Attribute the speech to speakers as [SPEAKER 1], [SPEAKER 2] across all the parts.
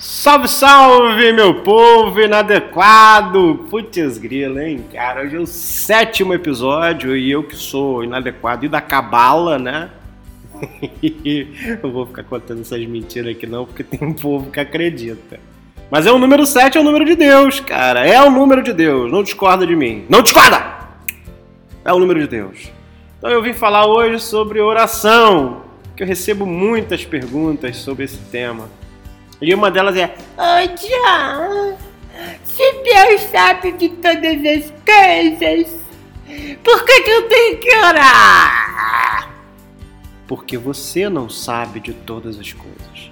[SPEAKER 1] Salve, salve, meu povo inadequado! Putz grila, hein, cara? Hoje é o sétimo episódio e eu que sou inadequado e da cabala, né? eu vou ficar contando essas mentiras aqui não, porque tem um povo que acredita. Mas é o número 7, é o número de Deus, cara. É o número de Deus. Não discorda de mim. Não discorda! É o número de Deus. Então eu vim falar hoje sobre oração, que eu recebo muitas perguntas sobre esse tema. E uma delas é:
[SPEAKER 2] Ô John, se Deus sabe de todas as coisas, por que, que eu tenho que orar?
[SPEAKER 1] Porque você não sabe de todas as coisas.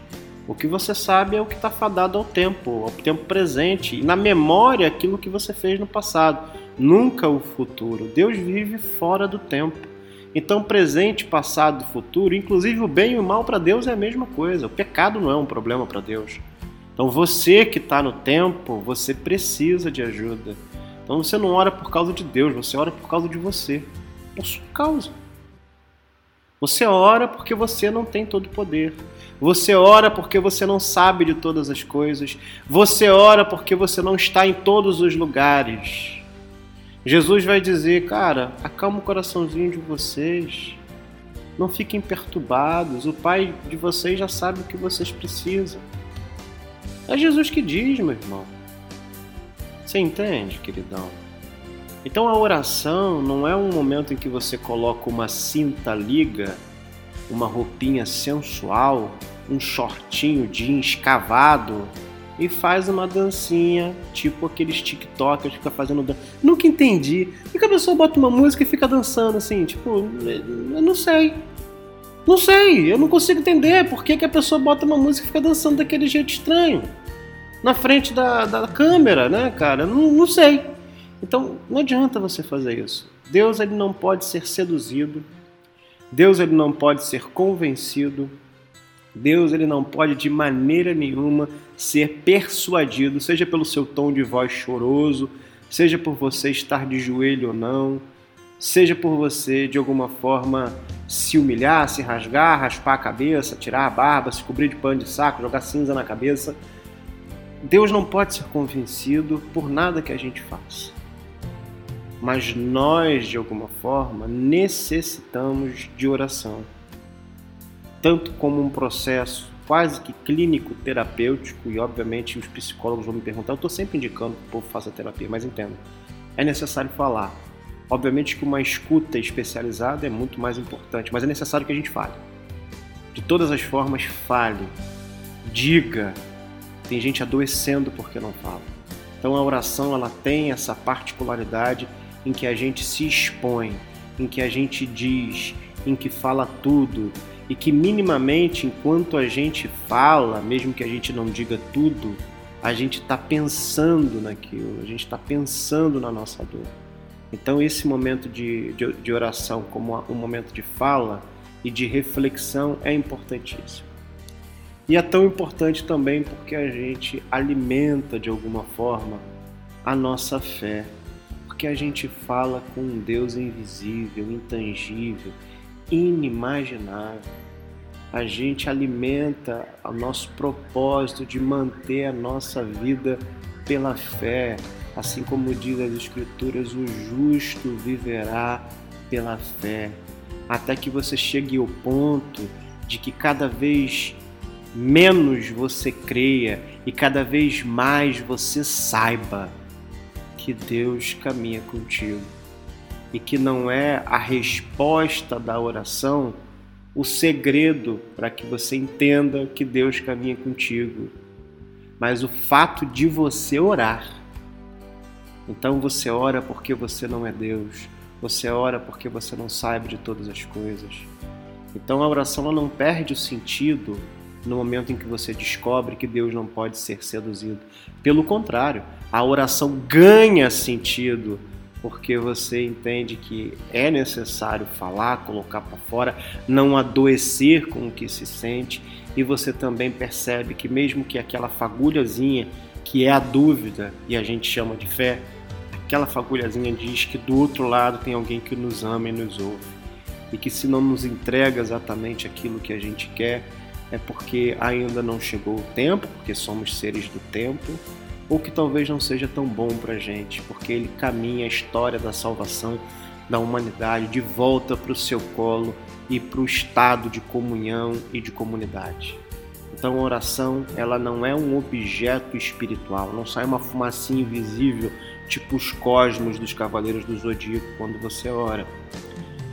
[SPEAKER 1] O que você sabe é o que está fadado ao tempo, ao tempo presente, e na memória aquilo que você fez no passado, nunca o futuro. Deus vive fora do tempo. Então, presente, passado e futuro, inclusive o bem e o mal para Deus é a mesma coisa. O pecado não é um problema para Deus. Então, você que está no tempo, você precisa de ajuda. Então, você não ora por causa de Deus, você ora por causa de você, por sua causa. Você ora porque você não tem todo o poder. Você ora porque você não sabe de todas as coisas. Você ora porque você não está em todos os lugares. Jesus vai dizer, cara, acalma o coraçãozinho de vocês. Não fiquem perturbados. O Pai de vocês já sabe o que vocês precisam. É Jesus que diz, meu irmão. Você entende, queridão? Então a oração não é um momento em que você coloca uma cinta liga, uma roupinha sensual, um shortinho jeans cavado e faz uma dancinha, tipo aqueles TikTokers que fica fazendo dança. Nunca entendi. Por que a pessoa bota uma música e fica dançando assim? Tipo, eu não sei. Não sei, eu não consigo entender por que, que a pessoa bota uma música e fica dançando daquele jeito estranho. Na frente da, da câmera, né, cara? Não, não sei. Então, não adianta você fazer isso. Deus ele não pode ser seduzido. Deus ele não pode ser convencido. Deus ele não pode de maneira nenhuma ser persuadido, seja pelo seu tom de voz choroso, seja por você estar de joelho ou não, seja por você de alguma forma se humilhar, se rasgar, raspar a cabeça, tirar a barba, se cobrir de pano de saco, jogar cinza na cabeça. Deus não pode ser convencido por nada que a gente faça. Mas nós, de alguma forma, necessitamos de oração tanto como um processo quase que clínico terapêutico, e obviamente os psicólogos vão me perguntar, eu estou sempre indicando que o povo faça terapia, mas entendo, é necessário falar. Obviamente que uma escuta especializada é muito mais importante, mas é necessário que a gente fale. De todas as formas, fale. Diga. Tem gente adoecendo porque não fala. Então a oração ela tem essa particularidade em que a gente se expõe, em que a gente diz, em que fala tudo, e que minimamente, enquanto a gente fala, mesmo que a gente não diga tudo, a gente está pensando naquilo, a gente está pensando na nossa dor. Então, esse momento de, de, de oração, como um momento de fala e de reflexão, é importantíssimo. E é tão importante também porque a gente alimenta de alguma forma a nossa fé, porque a gente fala com um Deus invisível, intangível, inimaginável. A gente alimenta o nosso propósito de manter a nossa vida pela fé, assim como diz as Escrituras: o justo viverá pela fé, até que você chegue ao ponto de que cada vez menos você creia e cada vez mais você saiba que Deus caminha contigo e que não é a resposta da oração o segredo para que você entenda que Deus caminha contigo, mas o fato de você orar. Então você ora porque você não é Deus, você ora porque você não sabe de todas as coisas. Então a oração ela não perde o sentido no momento em que você descobre que Deus não pode ser seduzido. Pelo contrário, a oração ganha sentido porque você entende que é necessário falar, colocar para fora, não adoecer com o que se sente, e você também percebe que mesmo que aquela fagulhazinha que é a dúvida e a gente chama de fé, aquela fagulhazinha diz que do outro lado tem alguém que nos ama e nos ouve. E que se não nos entrega exatamente aquilo que a gente quer, é porque ainda não chegou o tempo, porque somos seres do tempo, ou que talvez não seja tão bom para a gente, porque ele caminha a história da salvação da humanidade de volta para o seu colo e para o estado de comunhão e de comunidade. Então a oração ela não é um objeto espiritual, não sai uma fumacinha invisível tipo os cosmos dos cavaleiros do zodíaco quando você ora.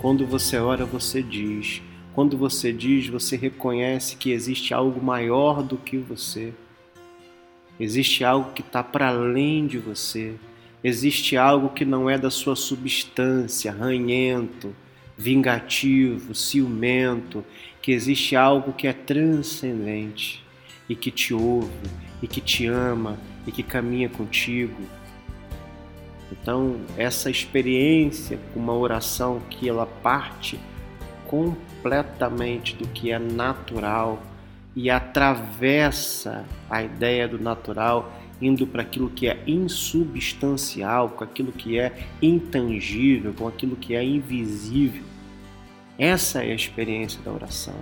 [SPEAKER 1] Quando você ora, você diz. Quando você diz, você reconhece que existe algo maior do que você. Existe algo que está para além de você. Existe algo que não é da sua substância, ranhento, vingativo, ciumento, que existe algo que é transcendente e que te ouve e que te ama e que caminha contigo. Então, essa experiência uma oração que ela parte completamente do que é natural e atravessa a ideia do natural indo para aquilo que é insubstancial, com aquilo que é intangível, com aquilo que é invisível. Essa é a experiência da oração.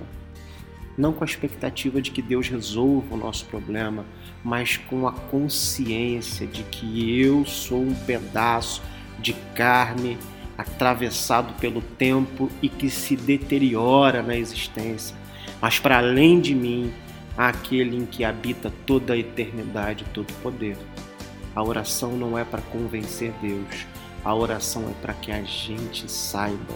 [SPEAKER 1] Não com a expectativa de que Deus resolva o nosso problema, mas com a consciência de que eu sou um pedaço de carne atravessado pelo tempo e que se deteriora na existência. Mas para além de mim àquele em que habita toda a eternidade, todo o poder. A oração não é para convencer Deus, a oração é para que a gente saiba,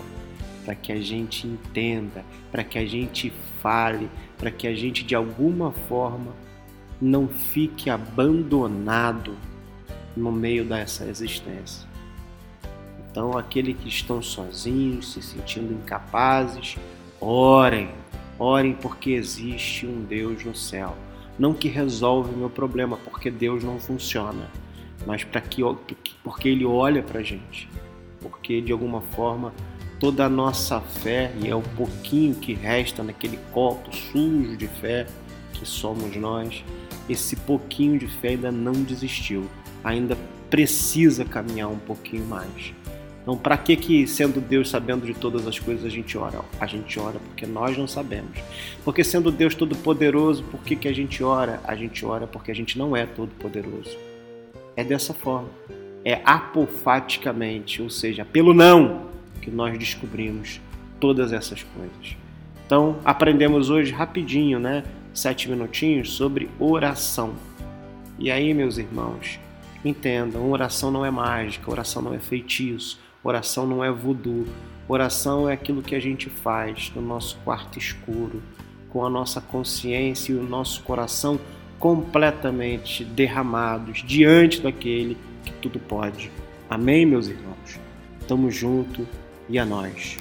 [SPEAKER 1] para que a gente entenda, para que a gente fale, para que a gente de alguma forma não fique abandonado no meio dessa existência. Então, aqueles que estão sozinhos, se sentindo incapazes, orem, Orem porque existe um Deus no céu. Não que resolve o meu problema, porque Deus não funciona, mas para que porque ele olha para a gente. Porque de alguma forma toda a nossa fé e é o pouquinho que resta naquele copo sujo de fé que somos nós, esse pouquinho de fé ainda não desistiu, ainda precisa caminhar um pouquinho mais. Então, para que que sendo Deus sabendo de todas as coisas a gente ora? A gente ora porque nós não sabemos. Porque sendo Deus todo poderoso, por que que a gente ora? A gente ora porque a gente não é todo poderoso. É dessa forma. É apofaticamente, ou seja, pelo não que nós descobrimos todas essas coisas. Então, aprendemos hoje rapidinho, né? Sete minutinhos sobre oração. E aí, meus irmãos, entendam, oração não é mágica, oração não é feitiço, Oração não é voodoo. Oração é aquilo que a gente faz no nosso quarto escuro, com a nossa consciência e o nosso coração completamente derramados diante daquele que tudo pode. Amém, meus irmãos? Tamo junto e a nós.